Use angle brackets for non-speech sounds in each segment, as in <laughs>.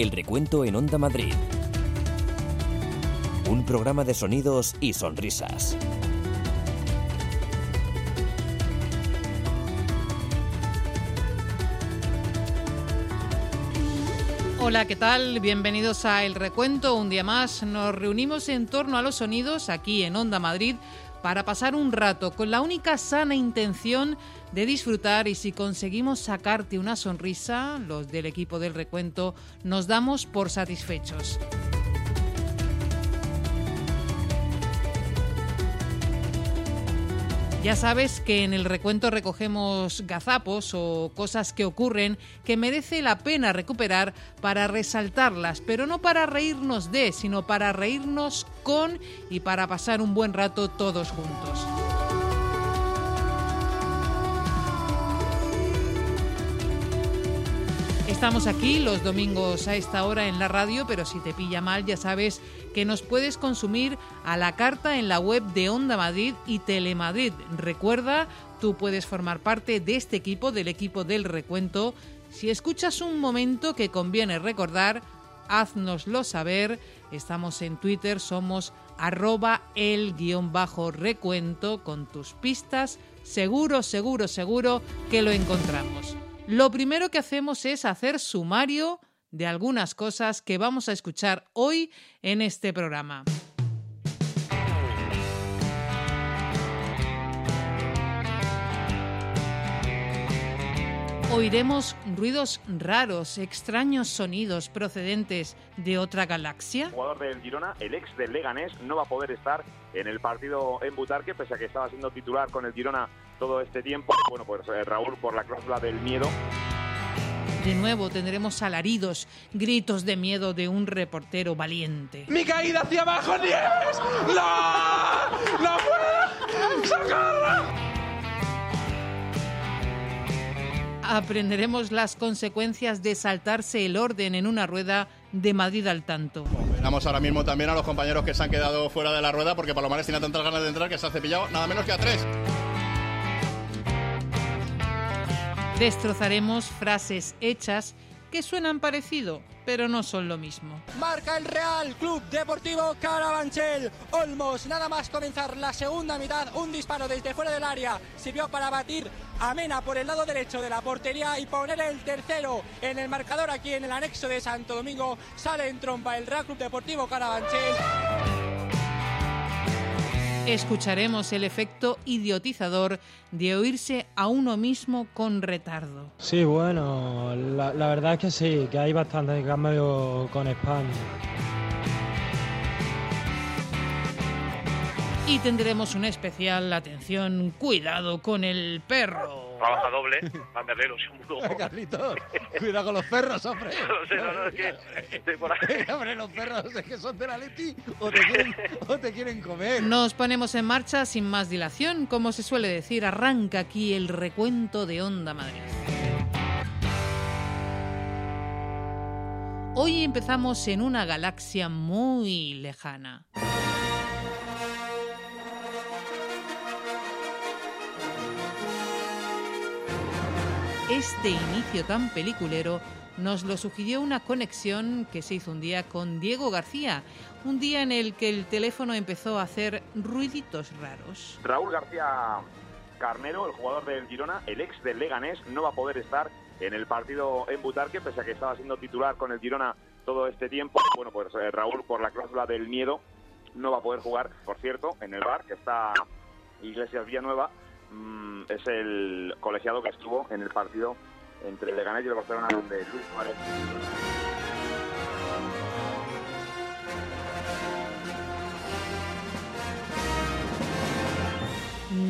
El recuento en Onda Madrid. Un programa de sonidos y sonrisas. Hola, ¿qué tal? Bienvenidos a El Recuento. Un día más nos reunimos en torno a los sonidos aquí en Onda Madrid para pasar un rato con la única sana intención disfrutar y si conseguimos sacarte una sonrisa, los del equipo del recuento nos damos por satisfechos. Ya sabes que en el recuento recogemos gazapos o cosas que ocurren que merece la pena recuperar para resaltarlas, pero no para reírnos de, sino para reírnos con y para pasar un buen rato todos juntos. Estamos aquí los domingos a esta hora en la radio, pero si te pilla mal ya sabes que nos puedes consumir a la carta en la web de Onda Madrid y Telemadrid. Recuerda, tú puedes formar parte de este equipo, del equipo del recuento. Si escuchas un momento que conviene recordar, haznoslo saber. Estamos en Twitter, somos arroba el guion bajo recuento con tus pistas. Seguro, seguro, seguro que lo encontramos. Lo primero que hacemos es hacer sumario de algunas cosas que vamos a escuchar hoy en este programa. Oiremos ruidos raros, extraños sonidos procedentes de otra galaxia. El jugador del Girona, el ex del Leganés, no va a poder estar en el partido en Butarque, pese a que estaba siendo titular con el Girona todo este tiempo. Bueno, pues eh, Raúl, por la cláusula del miedo, De nuevo tendremos alaridos, gritos de miedo de un reportero valiente. ¡Mi caída hacia abajo, Nieves! ¡No! ¡No puedo! ¡Socorro! Aprenderemos las consecuencias de saltarse el orden en una rueda de Madrid al tanto. Miramos ahora mismo también a los compañeros que se han quedado fuera de la rueda porque Palomares tiene tantas ganas de entrar que se ha cepillado nada menos que a tres. Destrozaremos frases hechas que suenan parecido, pero no son lo mismo. Marca el Real Club Deportivo Carabanchel. Olmos, nada más comenzar la segunda mitad, un disparo desde fuera del área sirvió para batir a Mena por el lado derecho de la portería y poner el tercero en el marcador aquí en el anexo de Santo Domingo. Sale en trompa el Real Club Deportivo Carabanchel. Escucharemos el efecto idiotizador de oírse a uno mismo con retardo. Sí, bueno, la, verdad es que sí, que hay bastante cambio con España. Y tendremos una especial atención, cuidado con el perro. Trabaja doble, banderero, seguro. Carlitos, cuidado con los perros, hombre. <laughs> No sé, no, no, es que estoy por ahí. <laughs> hombre, los perros es que son de la Leti o te quieren, o te quieren comer. Nos ponemos en marcha sin más dilación, como se suele decir, arranca aquí el recuento de Onda Madrid. Hoy empezamos en una galaxia muy lejana. Este inicio tan peliculero nos lo sugirió una conexión que se hizo un día con Diego García, un día en el que el teléfono empezó a hacer ruiditos raros. Raúl García Carnero, el jugador del Girona, el ex del Leganés, no va a poder estar en el partido en Butarque, pese a que estaba siendo titular con el Girona todo este tiempo. Bueno, pues eh, Raúl, por la cláusula del miedo, no va a poder jugar, por cierto, en el bar, que está Iglesias Villanueva, mm, es el colegiado que estuvo en el partido entre el Leganés y el Barcelona de Luis Suárez.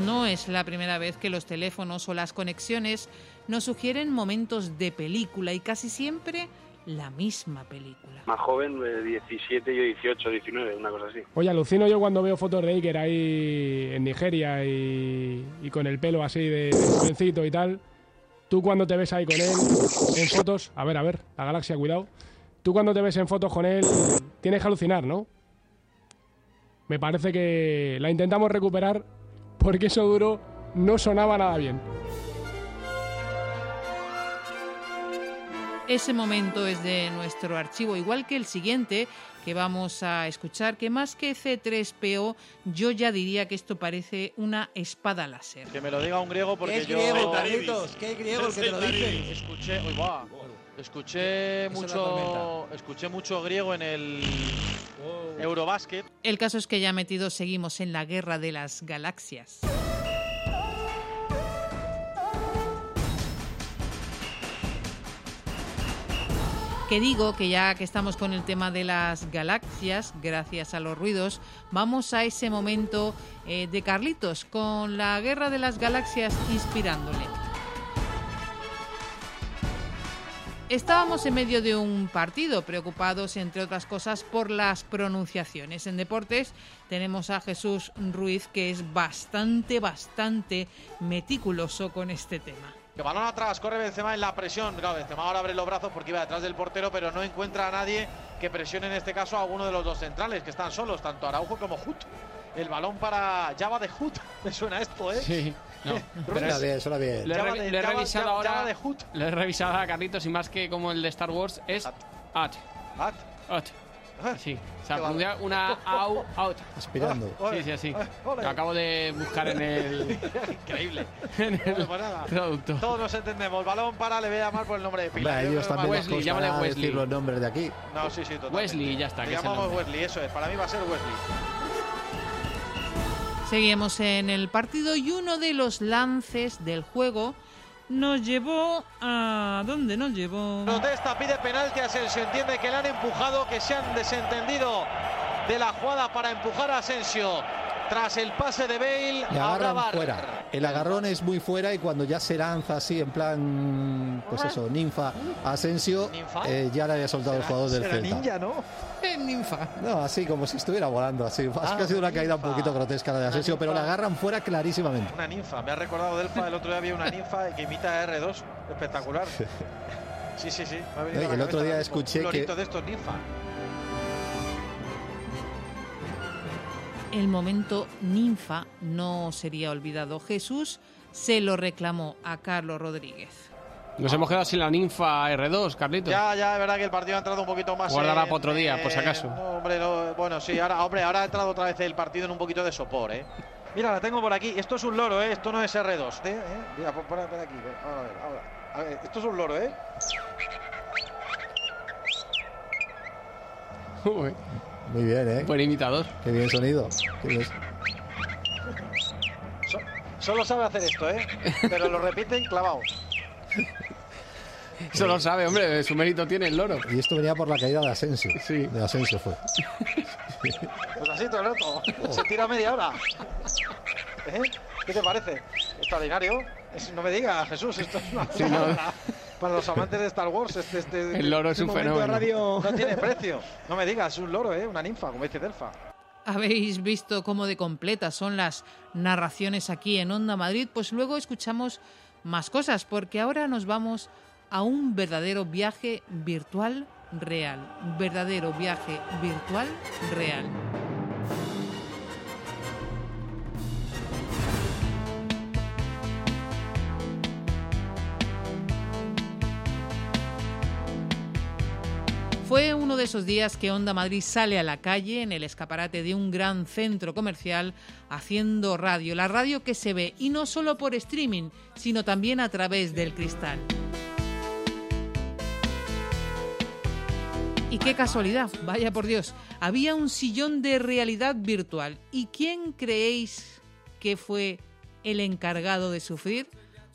No es la primera vez que los teléfonos o las conexiones nos sugieren momentos de película y casi siempre la misma película. Más joven, de 17, yo 18, 19, una cosa así. Oye, alucino yo cuando veo fotos de Iker ahí en Nigeria y, y con el pelo así de, de jovencito y tal. Tú cuando te ves ahí con él en fotos, a ver, a ver, la galaxia, cuidado. Tú cuando te ves en fotos con él, tienes que alucinar, ¿no? Me parece que la intentamos recuperar porque eso duro no sonaba nada bien. Ese momento es de nuestro archivo, igual que el siguiente que vamos a escuchar, que más que C3PO, yo ya diría que esto parece una espada láser. Que me lo diga un griego porque ¿Qué yo... griego, Carlitos? ¿Qué griego el que te lo dice? Escuché, uy, va. mucho, escuché mucho griego en el Eurobasket. El caso es que ya metidos seguimos en la guerra de las galaxias. Que digo que ya que estamos con el tema de las galaxias, gracias a los ruidos, vamos a ese momento eh, de Carlitos con la guerra de las galaxias inspirándole. Estábamos en medio de un partido, preocupados, entre otras cosas, por las pronunciaciones. En deportes tenemos a Jesús Ruiz, que es bastante, bastante meticuloso con este tema. Que balón atrás, corre Benzema en la presión. Claro, Benzema ahora abre los brazos porque iba detrás del portero, pero no encuentra a nadie que presione en este caso a uno de los dos centrales, que están solos, tanto Araujo como Hut. El balón para Java de Hut. <laughs> Me suena esto, ¿eh? Sí, no. <laughs> Suena bien, suena bien. Lo he, Java revi- de- lo he Java- revisado Java- ahora. Java de Hut. Lo he revisado a Carlitos y más que como el de Star Wars es at. At. At. Sí. O sea, pronuncia una <laughs> au, out. Aspirando. Sí, sí, así. ole. Lo acabo de buscar en el, <laughs> Increíble. <laughs> en el Bueno, pues nada. traductor. Todos nos entendemos. Balón para, le voy a llamar por el nombre de pila. Hombre, Yo ellos también Wesley, llámale Wesley. decir los nombres de aquí. No, sí, sí, totalmente. Wesley, ya está, Le llamamos. Wesley, eso es. Para mí va a ser Wesley. Seguimos en el partido y uno de los lances del juego nos llevó a... ¿Dónde nos llevó? Protesta, pide penalti a Asensio. Entiende que le han empujado, que se han desentendido de la jugada para empujar a Asensio. Tras el pase de Bale, Le agarran fuera. El agarrón es muy fuera y cuando ya se lanza así en plan, pues eso, ninfa Asensio, ¿Ninfa? eh, ya le había soltado el jugador del Celta. ninja, ¿no? ninfa. No, así como si estuviera volando, así. Ha Ah, sido una caída un poquito grotesca la de Asensio, pero le ninfa. agarran fuera clarísimamente. Una ninfa. Me ha recordado Delfa. El otro día había una ninfa que imita a R2. Espectacular. <laughs> Sí, sí, sí. me ha venido a la el otro día escuché que- de estos ninfa. El momento ninfa no sería olvidado. Jesús se lo reclamó a Carlos Rodríguez. Nos hemos quedado sin la ninfa R2, Carlitos. Ya, ya, es verdad que el partido ha entrado un poquito más. Guárdala en- para otro día, por si eh, acaso. no, hombre, no, bueno, sí, ahora, hombre, ahora ha entrado otra vez el partido en un poquito de sopor, ¿eh? Mira, la tengo por aquí. Esto es un loro, ¿eh? Esto no es R2. ¿eh? ¿eh? Mira, por, por por aquí. Ahora, a ver, ahora. A ver, esto es un loro, ¿eh? Uy, Muy bien, ¿eh? buen imitador. Qué bien sonido. Qué bien. So- solo sabe hacer esto, ¿eh? Pero lo repite clavado. Eso lo sabe, hombre, su mérito tiene el loro. Y esto venía por la caída de Asensio. Sí. De Asensio fue. Pues así todo el rato. Se tira media hora. ¿Eh? ¿Qué te parece? Extraordinario. Es- no me digas, Jesús, esto es una <laughs> Sí, no. Para los amantes de Star Wars, este, este- El loro es este un momento de fenómeno. radio <laughs> no tiene precio. No me digas, es un loro, ¿eh? Una ninfa, como dice Delfa. ¿Habéis visto cómo de completas son las narraciones aquí en Onda Madrid? Pues luego escuchamos más cosas, porque ahora nos vamos a un verdadero viaje virtual real. Verdadero viaje virtual real. Fue uno de esos días que Onda Madrid sale a la calle en el escaparate de un gran centro comercial haciendo radio, la radio que se ve y no solo por streaming, sino también a través del cristal. Y qué casualidad, vaya por Dios, había un sillón de realidad virtual. ¿Y quién creéis que fue el encargado de sufrir?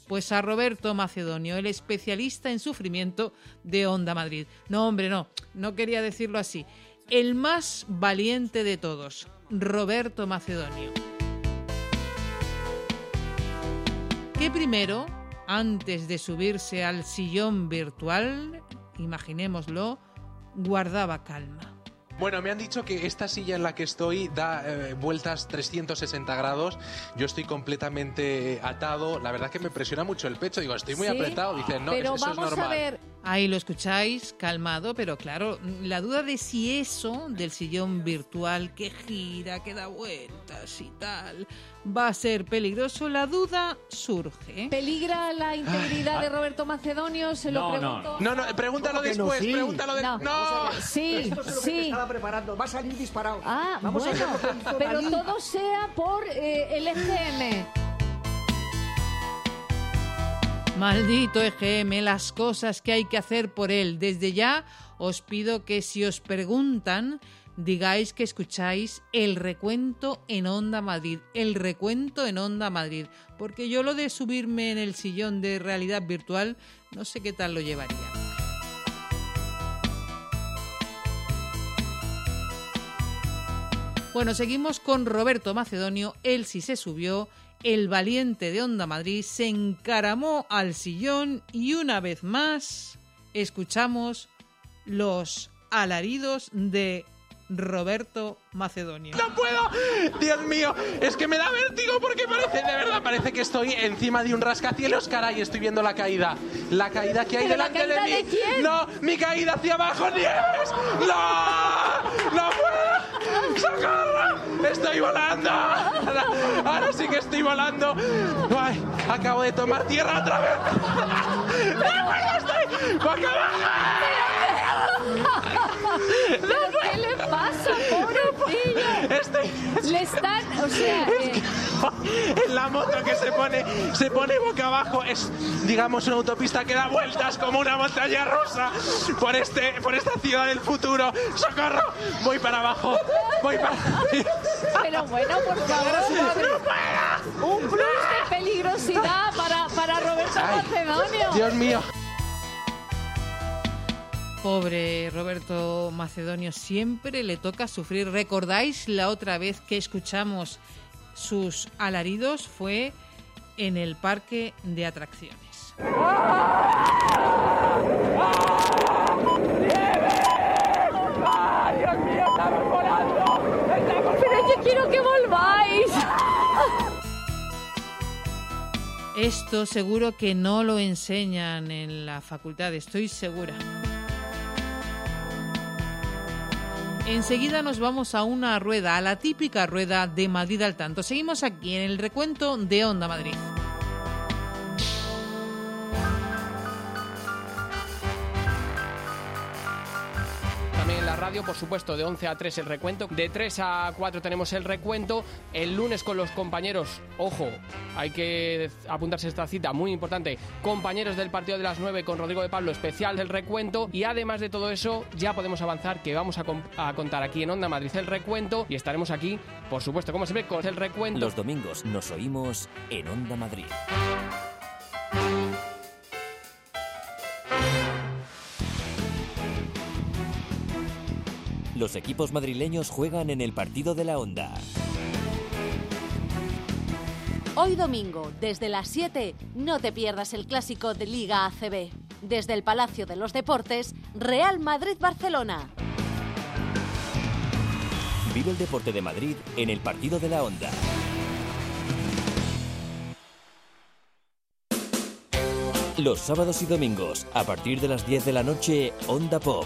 Pues a Roberto Macedonio, el especialista en sufrimiento de Onda Madrid. No, hombre, no, no quería decirlo así. El más valiente de todos, Roberto Macedonio. Que primero, antes de subirse al sillón virtual, imaginémoslo, guardaba calma. Bueno, me han dicho que esta silla en la que estoy da eh, vueltas 360 grados. Yo estoy completamente atado. La verdad que me presiona mucho el pecho. Digo, estoy muy ¿Sí? apretado. Dicen, no, Pero eso es vamos normal. a ver. Ahí lo escucháis, calmado, pero claro, la duda de si eso del sillón virtual que gira, que da vueltas y tal, va a ser peligroso, la duda surge. ¿Peligra la integridad de Roberto Macedonio? Se lo pregunto. No, no, pregúntalo que no? después, Sí. pregúntalo No. después. ¡No! Sí, Esto es lo que sí. me estaba preparando. Va a salir disparado. Ah, Vamos a bueno, que hizo pero Dalí. todo sea por eh, el EGM. Maldito EGM, las cosas que hay que hacer por él. Desde ya os pido que si os preguntan, digáis que escucháis el recuento en Onda Madrid. El recuento en Onda Madrid. Porque yo lo de subirme en el sillón de realidad virtual, no sé qué tal lo llevaría. Bueno, seguimos con Roberto Macedonio. Él sí se subió. El valiente de Onda Madrid se encaramó al sillón y una vez más escuchamos los alaridos de Roberto Macedonio. ¡No puedo! Dios mío, es que me da vértigo porque parece, de verdad, parece que estoy encima de un rascacielos, caray, estoy viendo la caída. La caída que hay ¿Pero la delante de mí. caída de quién? ¡No! ¡Mi caída hacia abajo, Nieves! ¡No! ¡No puedo! ¡Socorro! ¡Estoy volando! Ahora, ahora sí que estoy volando. Ay, acabo de tomar tierra otra vez. <laughs> ¡Pero bueno, estoy! ¡Boca ¿Pero qué le pasa, pobrecillo? Estoy... Le están, o sea, eh, en la moto que se pone se pone boca abajo es digamos una autopista que da vueltas como una montaña rusa por este por esta ciudad del futuro. Socorro voy para abajo voy para pero bueno, por <laughs> favor. Un plus de peligrosidad para, para Roberto Macedonio. Dios mío Pobre Roberto Macedonio, siempre le toca sufrir. ¿Recordáis la otra vez que escuchamos sus alaridos? Fue en el parque de atracciones. ¡Dios mío, estamos volando! Pero yo quiero que volváis. Esto seguro que no lo enseñan en la facultad, estoy segura. Enseguida nos vamos a una rueda, a la típica rueda de Madrid al tanto. Seguimos aquí en el recuento de Onda Madrid. Radio, por supuesto, de 11 a 3 el recuento. De 3 a 4 tenemos el recuento. El lunes con los compañeros, ojo, hay que apuntarse esta cita muy importante. Compañeros del partido de las 9 con Rodrigo de Pablo, especial del recuento. Y además de todo eso, ya podemos avanzar que vamos a, a contar aquí en Onda Madrid el recuento. Y estaremos aquí, por supuesto, como siempre, con el recuento. Los domingos nos oímos en Onda Madrid. Los equipos madrileños juegan en el partido de la Onda. Hoy domingo, desde las 7, no te pierdas el clásico de Liga ACB. Desde el Palacio de los Deportes, Real Madrid-Barcelona. Vive el deporte de Madrid en el partido de la Onda. Los sábados y domingos, a partir de las 10 de la noche, Onda Pop.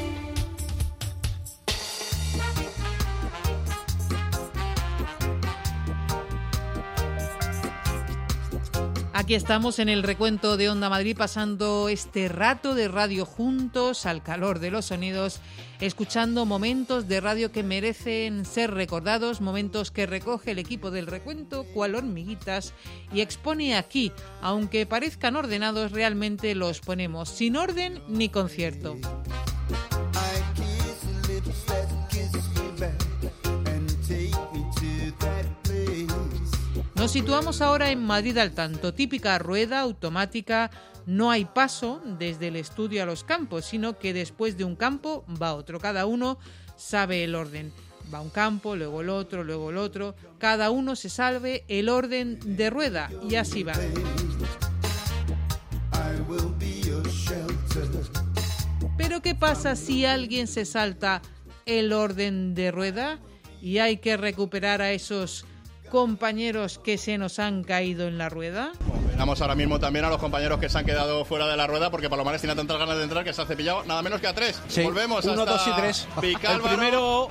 Aquí estamos en el recuento de Onda Madrid pasando este rato de radio juntos al calor de los sonidos, escuchando momentos de radio que merecen ser recordados, momentos que recoge el equipo del recuento cual hormiguitas y expone aquí, aunque parezcan ordenados, realmente los ponemos sin orden ni concierto. Nos situamos ahora en Madrid al tanto, típica rueda automática, no hay paso desde el estudio a los campos, sino que después de un campo va otro, cada uno sabe el orden. Va un campo, luego el otro, luego el otro, cada uno se salve el orden de rueda y así va. Pero ¿qué pasa si alguien se salta el orden de rueda y hay que recuperar a esos compañeros que se nos han caído en la rueda? Vamos ahora mismo también a los compañeros que se han quedado fuera de la rueda porque Palomares tiene tantas ganas de entrar que se ha cepillado nada menos que a tres. Sí, Volvemos uno, hasta dos y tres. Vicálvaro, El primero-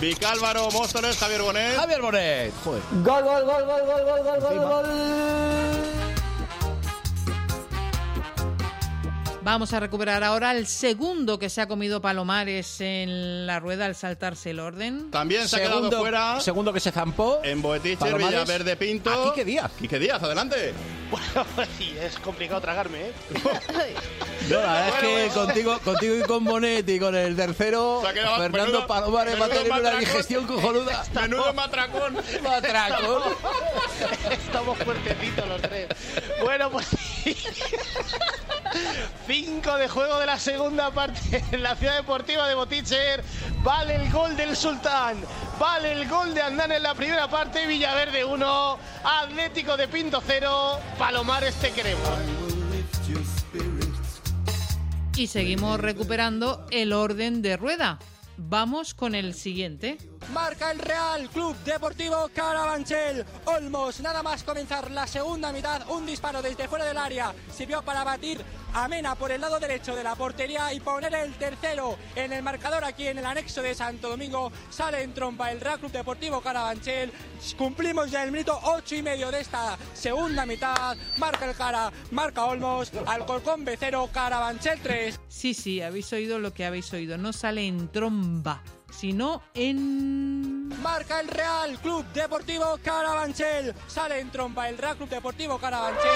Vicálvaro, Móstoles, Javier Bonet. Javier Bonet. Joder. Gol, gol, gol, gol, gol, gol, gol, gol, gol. Vamos a recuperar ahora el segundo que se ha comido Palomares en la rueda al saltarse el orden. También se ha Segundo- quedado fuera Segundo que se zampó. en Palomares. Villaverde, Pinto. ¿A Quique Díaz? Quique Díaz, adelante. Bueno, <laughs> y es complicado tragarme, ¿eh? No, la verdad es que contigo, contigo y con Bonet y con el tercero, Se ha quedado- Fernando menudo- Palomares va a tener una digestión cojonuda. Menudo matracón. <laughs> Matracón. Estamos fuertecitos los tres. Bueno, pues sí. Cinco de juego de la segunda parte en la ciudad deportiva de Boticher. Vale el gol del Sultán. Vale el gol de Andán en la primera parte. Villaverde 1. Atlético de Pinto 0. Palomares te queremos. Y seguimos recuperando el orden de rueda. Vamos con el siguiente. Marca el Real Club Deportivo Carabanchel. Olmos, nada más comenzar la segunda mitad, un disparo desde fuera del área sirvió para batir a Mena por el lado derecho de la portería y poner el tercero en el marcador aquí en el anexo de Santo Domingo. Sale en trompa el Real Club Deportivo Carabanchel. Cumplimos ya el minuto ocho y medio de esta segunda mitad. Marca el cara, marca Olmos, Alcorcón B0, Carabanchel 3. Sí, sí, habéis oído lo que habéis oído. No sale en tromba, sino en... Marca el Real Club Deportivo Carabanchel. Sale en trompa el Real Club Deportivo Carabanchel.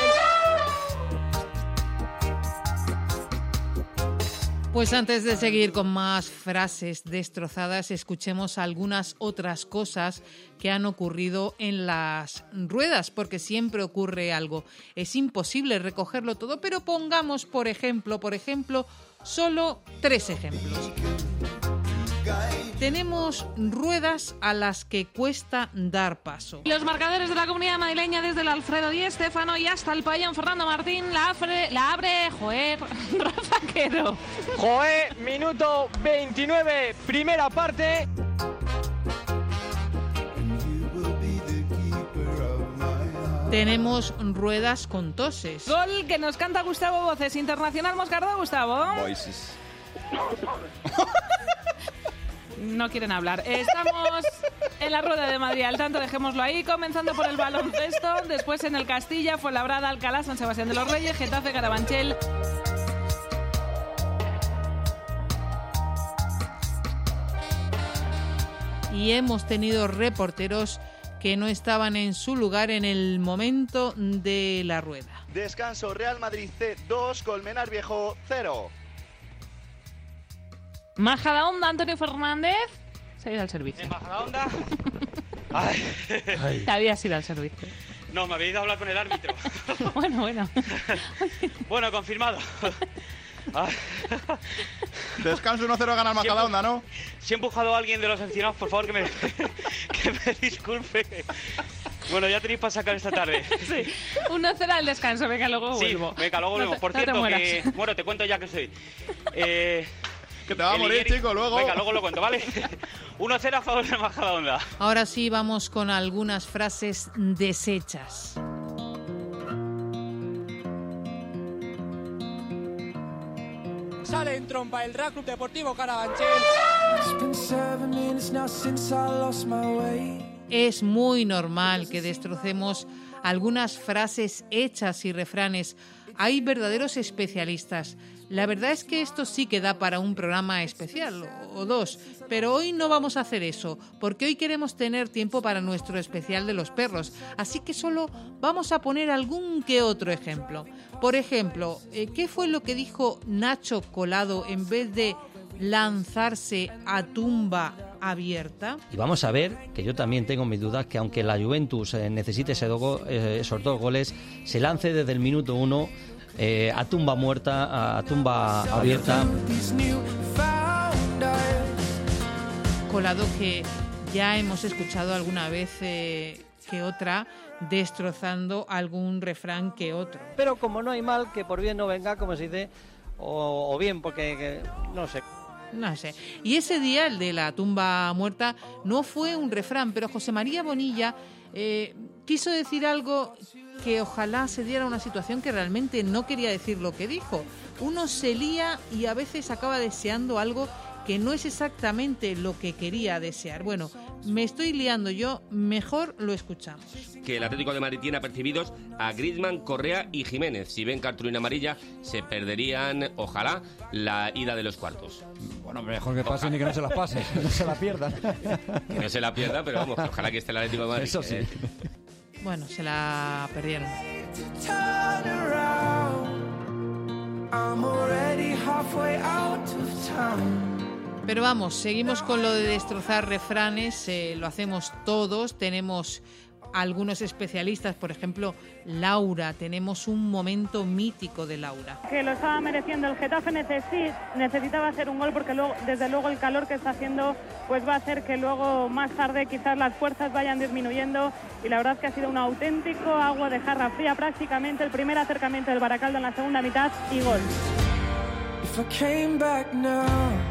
Pues antes de seguir con más frases destrozadas, escuchemos algunas otras cosas que han ocurrido en las ruedas, porque siempre ocurre algo. Es imposible recogerlo todo, pero pongamos, por ejemplo, por ejemplo, solo tres ejemplos. Tenemos ruedas a las que cuesta dar paso. Los marcadores de la comunidad madrileña desde el Alfredo Di Estefano y hasta el pabellón Fernando Martín la, afre- la abre, joder, <laughs> Rafa Quero. Joé, minuto 29, primera parte. Tenemos ruedas con toses. Gol que nos canta Gustavo Voces, Internacional Moscardó, Gustavo. No quieren hablar. Estamos en la rueda de Madrid, al tanto dejémoslo ahí, comenzando por el baloncesto, después en el Castilla, Fuenlabrada, Alcalá, San Sebastián de los Reyes, Getafe, Carabanchel. y hemos tenido reporteros que no estaban en su lugar en el momento de la rueda. Descanso Real Madrid C 2, Colmenar Viejo 0. Majadahonda, Antonio Fernández. Se ha ido al servicio. Majadahonda. <laughs> Te habías ido al servicio. No, me había ido a hablar con el árbitro. <laughs> bueno, bueno. <laughs> bueno, confirmado. Ay. Descanso 1-0 gana el Majadahonda, ¿no? Si he empujado a alguien de los aficionados, por favor que me, que me disculpe. Bueno, ya tenéis para sacar esta tarde. Sí, una cena al descanso, venga, luego Sí, vuelvo. venga, luego te- Por no te cierto, que... Bueno, te cuento ya que soy. Eh, <laughs> que te va a morir, chico, luego. Venga, luego lo cuento, ¿vale? <laughs> 1-0 a favor de Majadahonda. Ahora sí vamos con algunas frases desechas. Sale en trompa el Real Club Deportivo Carabanchel. Es muy normal que destrocemos algunas frases hechas y refranes. Hay verdaderos especialistas. La verdad es que esto sí que da para un programa especial o dos, pero hoy no vamos a hacer eso, porque hoy queremos tener tiempo para nuestro especial de los perros, así que solo vamos a poner algún que otro ejemplo. Por ejemplo, eh, ¿qué fue lo que dijo Nacho Colado en vez de lanzarse a tumba abierta? Y vamos a ver, que yo también tengo mis dudas, que aunque la Juventus eh, necesite eh, esos dos goles, se lance desde el minuto uno eh, a tumba muerta, a tumba abierta. Colado que ya hemos escuchado alguna vez eh, que otra destrozando algún refrán que otro. Pero como no hay mal que por bien no venga, como se dice, o, o bien porque que- no sé. No sé. Y ese día, el de la tumba muerta, no fue un refrán, pero José María Bonilla eh, quiso decir algo que ojalá se diera una situación que realmente no quería decir lo que dijo. Uno se lía y a veces acaba deseando algo que no es exactamente lo que quería desear. Bueno, me estoy liando yo, mejor lo escuchamos. que el Atlético de Madrid tiene apercibidos a Griezmann, Correa y Jiménez. Si ven cartulina amarilla, se perderían, ojalá, la ida de los cuartos. Bueno, mejor que pasen y que no se las pase, <laughs> no se la pierdan. Que no se la pierda, pero vamos, ojalá que esté el Atlético de Madrid. Eso sí. Eh, Bueno, se la perdieron. Turn around. I'm already halfway out of town. Pero vamos, seguimos con lo de destrozar refranes, eh, lo hacemos todos, tenemos algunos especialistas, por ejemplo, Laura, tenemos un momento mítico de Laura. que lo estaba mereciendo el Getafe necesi- necesitaba hacer un gol porque luego desde luego el calor que está haciendo pues va a hacer que luego más tarde quizás las fuerzas vayan disminuyendo y la verdad que ha sido un auténtico agua de jarra fría prácticamente el primer acercamiento del Baracaldo en la segunda mitad y gol.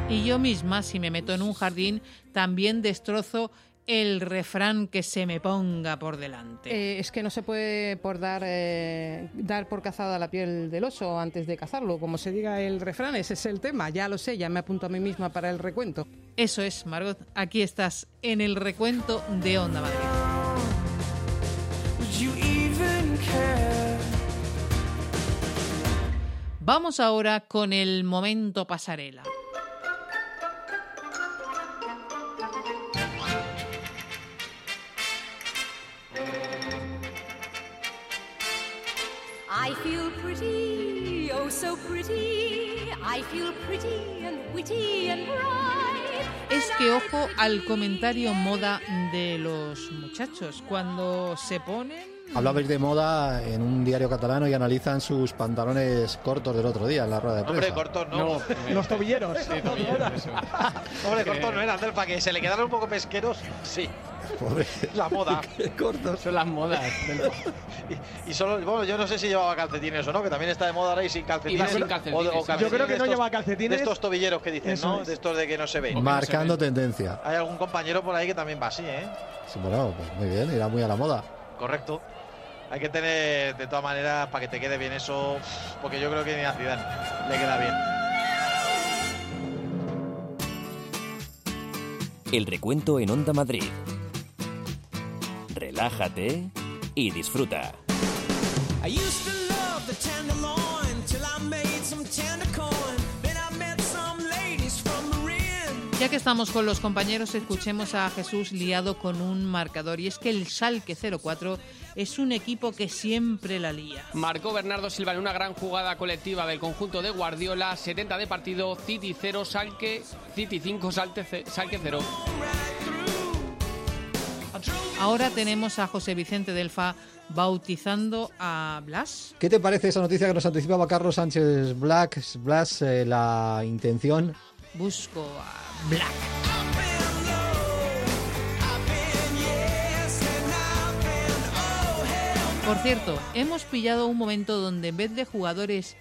Y yo misma, si me meto en un jardín, también destrozo el refrán que se me ponga por delante. Eh, es que no se puede por dar, eh, dar por cazada la piel del oso antes de cazarlo. Como se diga el refrán, ese es el tema. Ya lo sé, ya me apunto a mí misma para el recuento. Eso es, Margot, aquí estás en el recuento de Onda Madrid. Vamos ahora con el momento pasarela. I feel pretty, oh so pretty. I feel pretty and witty and bright. Es que ojo al comentario moda de los muchachos. Cuando se ponen Hablabais de moda en un diario catalano y analizan sus pantalones cortos del otro día en la rueda de Hombre, prensa. cortos no. Los tobilleros. Hombre, cortos no eran, Del, para que se le quedaran un poco pesqueros, sí. Pobre. La moda. <laughs> cortos. Son las modas. <laughs> Y, y solo, bueno, yo no sé si llevaba calcetines o no, que también está de moda ahora y sin calcetines. Iba sin calcetines, O de- o sí. Yo creo que no estos- lleva calcetines. De estos tobilleros que dicen, Eso ¿no? es. De estos de que no se ven. Marcando tendencia. Hay algún compañero por ahí que también va así, ¿eh? Sí, bueno, pues muy bien, irá muy a la moda. Correcto. Hay que tener, de todas maneras, para que te quede bien eso, porque yo creo que ni a Zidane le queda bien. El recuento en Onda Madrid. Relájate y disfruta. I used to love the tenderloin till I made some tender corn. Ya que estamos con los compañeros, escuchemos a Jesús liado con un marcador. Y es que el Salque 04 es un equipo que siempre la lía. Marcó Bernardo Silva en una gran jugada colectiva del conjunto de Guardiola, 70 de partido, City 0, Salque, City 5, Salte ce- Salque 0. Ahora tenemos a José Vicente Delfa bautizando a Blas. ¿Qué te parece esa noticia que nos anticipaba Carlos Sánchez Black, Blas, eh, la intención? Busco a Black. Por cierto, hemos pillado un momento donde en vez de jugadores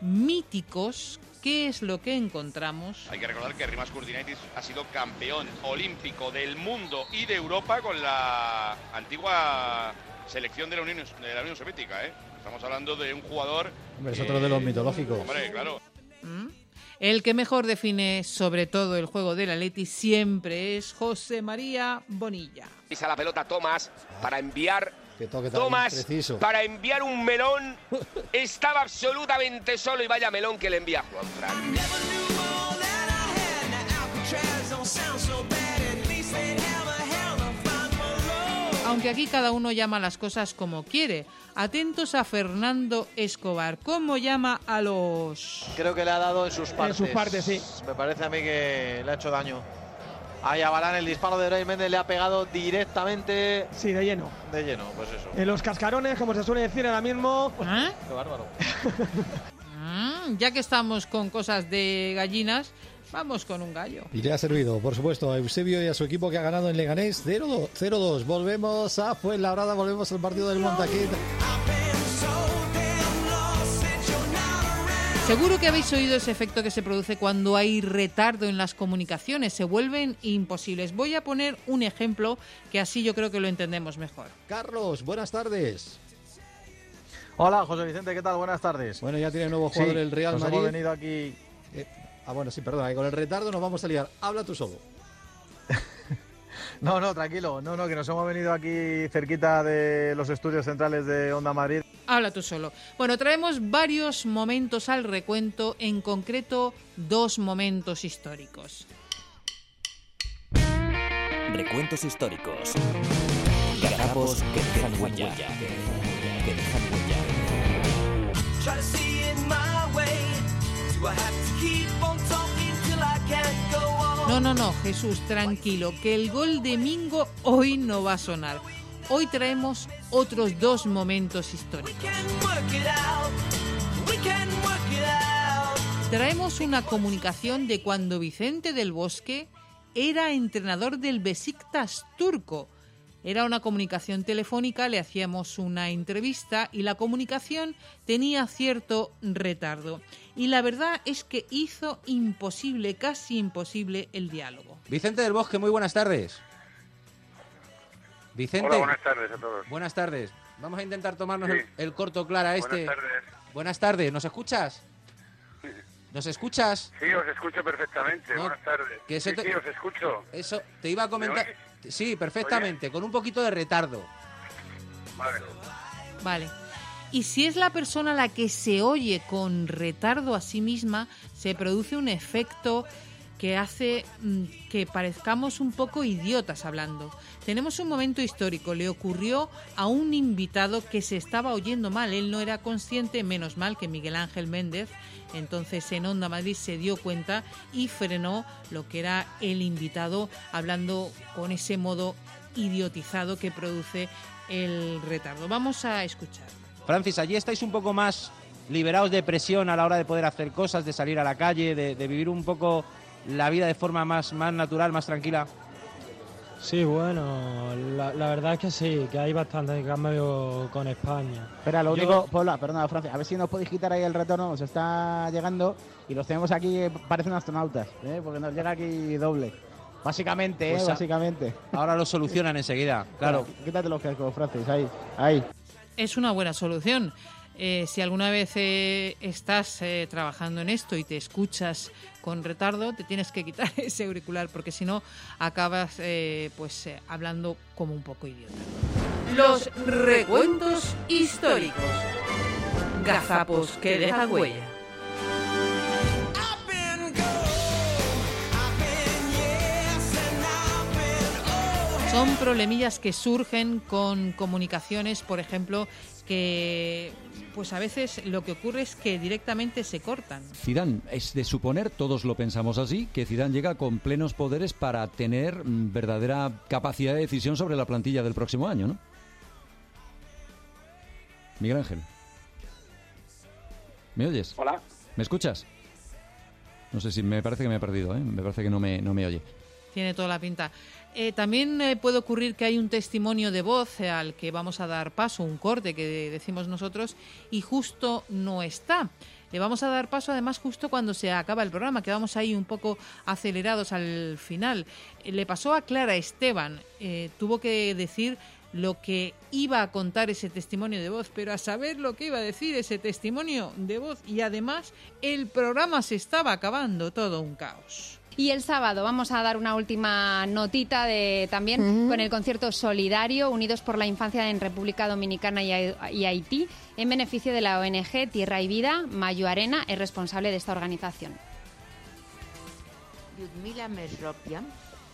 míticos, ¿qué es lo que encontramos? Hay que recordar que Rimas Kurtinaitis ha sido campeón olímpico del mundo y de Europa con la antigua selección de la Unión, de la Unión Soviética. ¿eh? Estamos hablando de un jugador. Hombre, es otro de los mitológicos. Hombre, claro. ¿Mm? El que mejor define sobre todo el juego del Atleti siempre es José María Bonilla. Pisa la pelota Tomás para enviar. Que toque tan Tomás preciso. para enviar un melón. Estaba absolutamente solo y vaya melón que le envía Juan Fran. Aunque aquí cada uno llama las cosas como quiere. Atentos a Fernando Escobar. ¿Cómo llama a los...? Creo que le ha dado en sus partes. sus partes, sí. Me parece a mí que le ha hecho daño. Ahí a Balán el disparo de Bray Méndez le ha pegado directamente Sí, de lleno. de lleno, pues eso. En los cascarones, como se suele decir ahora mismo. ¿Eh? Qué bárbaro. Mm, <laughs> ya que estamos con cosas de gallinas, vamos con un gallo. Y le ha servido, por supuesto, a Eusebio y a su equipo que ha ganado en Leganés 0-2. 0-2. Volvemos a Fuenlabrada, volvemos al partido del around. Seguro que habéis oído ese efecto que se produce cuando hay retardo en las comunicaciones, se vuelven imposibles. Voy a poner un ejemplo que así yo creo que lo entendemos mejor. Carlos, buenas tardes. Hola, José Vicente, ¿qué tal? Buenas tardes. Bueno, ya tiene nuevo jugador Sí, el Real nos Madrid. hemos venido aquí. Eh, ah, bueno, sí, perdona, que con el retardo nos vamos a liar. Habla tú solo. <laughs> No, no, tranquilo. No, no, que nos hemos venido aquí cerquita de los estudios centrales de Onda Madrid. Habla tú solo. Bueno, traemos varios momentos al recuento, en concreto dos momentos históricos. Recuentos históricos. Gazapos que dejan huella. Que dejan huella. No, no, no, Jesús, tranquilo, que el gol de Mingo hoy no va a sonar. Hoy traemos otros dos momentos históricos. Traemos una comunicación de cuando Vicente del Bosque era entrenador del Besiktas turco. Era una comunicación telefónica, le hacíamos una entrevista y la comunicación tenía cierto retardo. Y la verdad es que hizo imposible, casi imposible, el diálogo. Vicente del Bosque, muy buenas tardes. Vicente. Hola, buenas tardes a todos. Buenas tardes. Vamos a intentar tomarnos Sí. el, el corto clara este. Buenas tardes. Buenas tardes. ¿Nos escuchas? ¿Nos escuchas? Sí, os escucho perfectamente. No, buenas tardes. que eso sí, te- sí, os escucho. Eso, te iba a comentar. ¿Me Sí, perfectamente, con un poquito de retardo. Vale. Vale. Y si es la persona la que se oye con retardo a sí misma, se produce un efecto que hace mm, que parezcamos un poco idiotas hablando. Tenemos un momento histórico, le ocurrió a un invitado que se estaba oyendo mal, él no era consciente, menos mal que Miguel Ángel Méndez, entonces en Onda Madrid se dio cuenta y frenó lo que era el invitado hablando con ese modo idiotizado que produce el retardo. Vamos a escuchar. Francis, allí estáis un poco más liberados de presión a la hora de poder hacer cosas, de salir a la calle, de, de vivir un poco la vida de forma más, más natural, más tranquila. Sí, bueno, la, la verdad es que sí, que hay bastante cambio con España. Espera, lo Yo- único, Paula, perdona, Francia, a ver si nos podéis quitar ahí el retorno, nos está llegando y los tenemos aquí, eh, parecen astronautas, ¿eh? porque nos llega aquí doble. Básicamente, ¿eh? Pues a- Básicamente. Ahora lo solucionan enseguida, claro. Quítate los cascos, Francis, ahí, ahí. es una buena solución. Eh, si alguna vez eh, estás eh, trabajando en esto y te escuchas con retardo, te tienes que quitar <laughs> ese auricular porque si no acabas eh, pues eh, hablando como un poco idiota. Los recuentos históricos. Gazapos que dejan huella. Son problemillas que surgen con comunicaciones, por ejemplo, que pues a veces lo que ocurre es que directamente se cortan. Zidane, es de suponer, todos lo pensamos así, que Zidane llega con plenos poderes para tener mm, verdadera capacidad de decisión sobre la plantilla del próximo año, ¿no? Miguel Ángel. ¿Me oyes? Hola. ¿Me escuchas? No sé si me parece que me he perdido, ¿eh? Me parece que no me, no me oye. Tiene toda la pinta. Eh, también eh, puede ocurrir que hay un testimonio de voz al que vamos a dar paso, un corte que decimos nosotros, y justo no está. Le vamos a dar paso además justo cuando se acaba el programa, que vamos ahí un poco acelerados al final. Eh, le pasó a Clara Esteban, tuvo que decir lo que iba a contar ese testimonio de voz, pero a saber lo que iba a decir ese testimonio de voz y además el programa se estaba acabando, todo un caos. Y el sábado vamos a dar una última notita de también con el concierto solidario Unidos por la Infancia en República Dominicana y, y Haití en beneficio de la ONG Tierra y Vida. Mayo Arena es responsable de esta organización.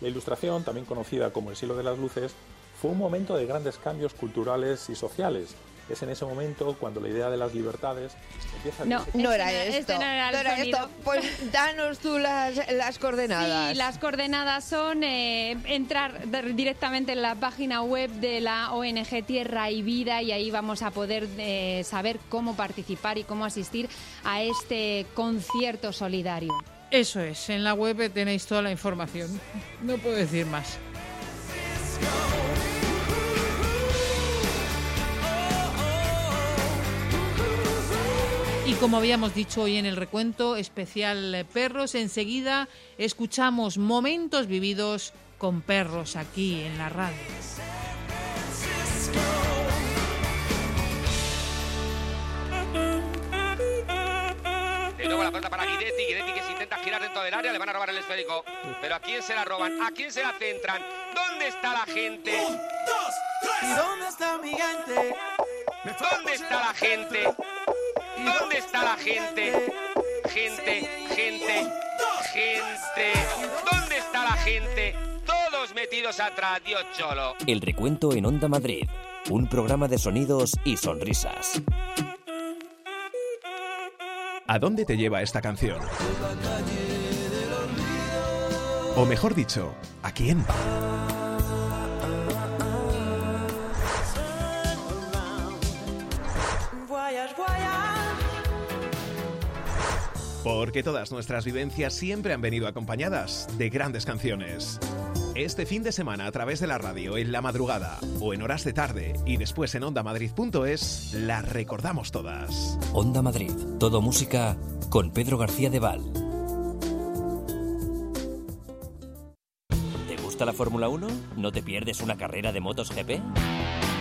La ilustración, también conocida como el siglo de las luces, fue un momento de grandes cambios culturales y sociales. Es en ese momento cuando la idea de las libertades empieza a No, No era no- esto. este no era esto. Pues danos tú las, las coordenadas. Sí, las coordenadas son eh, entrar directamente en la página web de la ONG Tierra y Vida y ahí vamos a poder eh, saber cómo participar y cómo asistir a este concierto solidario. Eso es, en la web tenéis toda la información. No puedo decir más. Y como habíamos dicho hoy en el recuento especial eh, perros, enseguida escuchamos momentos vividos con perros aquí en la radio. De nuevo la pelota para Guidetti. Guidetti que se intenta girar dentro del área. Le van a robar el esférico. Pero ¿a quién se la roban? ¿A quién se la centran? ¿Dónde está la gente? ¿Dónde está mi gente? ¿Dónde está la gente? ¿Dónde está la gente? Gente, gente, gente. ¿Dónde está la gente? Todos metidos atrás, Dios cholo. El recuento en Onda Madrid. Un programa de sonidos y sonrisas. ¿A dónde te lleva esta canción? O mejor dicho, ¿a quién? Porque todas nuestras vivencias siempre han venido acompañadas de grandes canciones. Este fin de semana a través de la radio, en la madrugada o en horas de tarde y después en ondamadrid.es, las recordamos todas. Onda Madrid. Todo música con Pedro García de Val. ¿Te gusta la Fórmula 1? ¿No te pierdes una carrera de motos GP?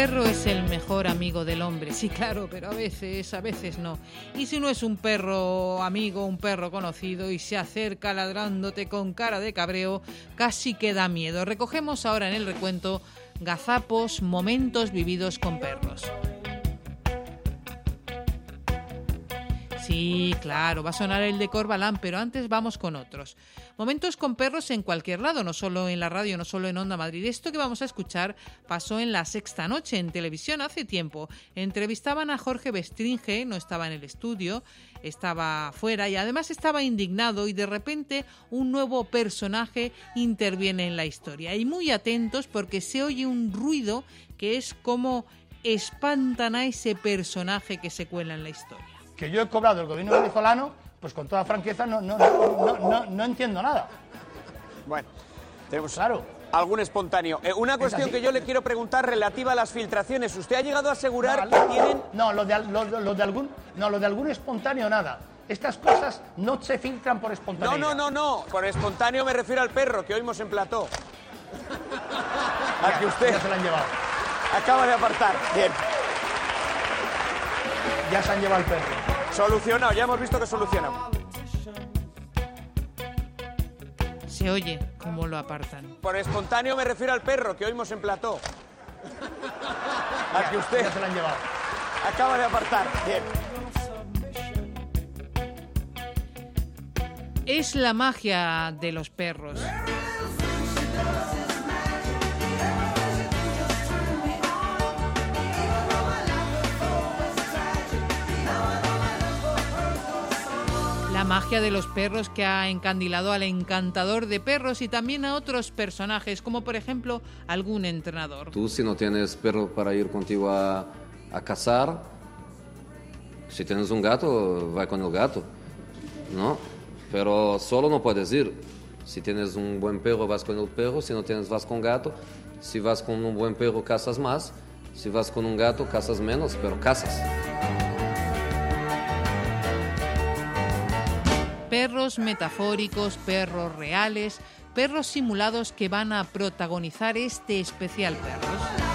Perro es el mejor amigo del hombre, sí, claro, pero a veces, a veces no. Y si no es un perro amigo, un perro conocido y se acerca ladrándote con cara de cabreo, casi que da miedo. Recogemos ahora en el recuento gazapos, momentos vividos con perros. Sí, claro, va a sonar el de Corbalán, pero antes vamos con otros. Momentos con perros en cualquier lado, no solo en la radio, no solo en Onda Madrid. Esto que vamos a escuchar pasó en la sexta noche en televisión hace tiempo. Entrevistaban a Jorge Bestringe, no estaba en el estudio, estaba fuera y además estaba indignado y de repente un nuevo personaje interviene en la historia. Y muy atentos porque se oye un ruido que es como espantan a ese personaje que se cuela en la historia. Que yo he cobrado el gobierno venezolano, pues con toda franqueza no, no, no, no, no, no entiendo nada. Bueno, tenemos claro. algún espontáneo. Eh, una cuestión que yo le quiero preguntar relativa a las filtraciones. ¿Usted ha llegado a asegurar No, que tienen... No, lo de, lo, lo- de algún, no, lo de algún espontáneo nada. Estas cosas no se filtran por No, espontaneidad. no, no, no. Por espontáneo me refiero al perro que oímos en plató. Al que usted Ya se lo han llevado. acaba de apartar. Bien. Ya se han llevado el perro. Solucionado, ya hemos visto que soluciona. Se oye cómo lo apartan. Por espontáneo me refiero al perro que oímos en plató. Al que usted Ya se lo han llevado. acaba de apartar. Bien. Es la magia de los perros. Magia de los perros que ha encandilado al encantador de perros y también a otros personajes, como por ejemplo algún entrenador. Tú si no tienes perro para ir contigo a, a cazar, si tienes un gato, va con el gato, ¿no? Pero solo no puedes ir. Si tienes un buen perro, vas con el perro, si no tienes, vas con gato. Si vas con un buen perro, cazas más. Si vas con un gato, cazas menos, pero cazas. Perros metafóricos, perros reales, perros simulados que van a protagonizar este especial perros.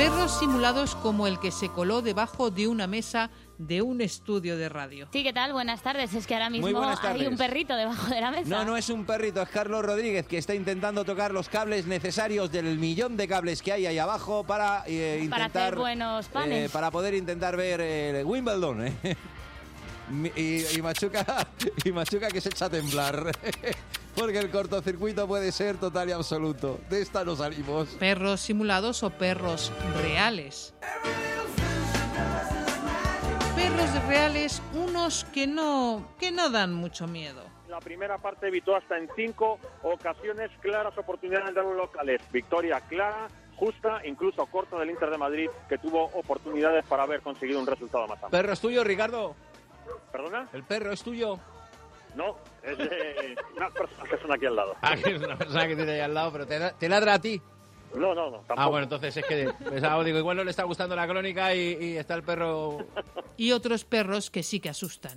Perros simulados como el que se coló debajo de una mesa de un estudio de radio. Sí, ¿qué tal? Buenas tardes. Es que ahora mismo hay un perrito debajo de la mesa. No, no es un perrito, es Carlos Rodríguez que está intentando tocar los cables necesarios del millón de cables que hay ahí abajo para eh, Para intentar hacer buenos panes. eh, para poder intentar ver el Wimbledon. Y, y Machuca, <laughs> y Machuca que se echa a temblar. <laughs> Porque el cortocircuito puede ser total y absoluto. De esta no salimos. Perros simulados o perros reales. Perros reales, unos que no, que no dan mucho miedo. La primera parte evitó hasta en cinco ocasiones claras oportunidades de los locales. Victoria clara, justa, incluso corta del Inter de Madrid, que tuvo oportunidades para haber conseguido un resultado más amplio. ¿Perro es tuyo, Ricardo? ¿Perdona? ¿El perro es tuyo? No, es de unas personas que son aquí al lado. Ah, que es una persona que tiene ahí al lado, pero te, te ladra a ti. No, no, no, tampoco. Ah, bueno, entonces es que pensaba, digo, igual no le está gustando la crónica y, y está el perro. Y otros perros que sí que asustan.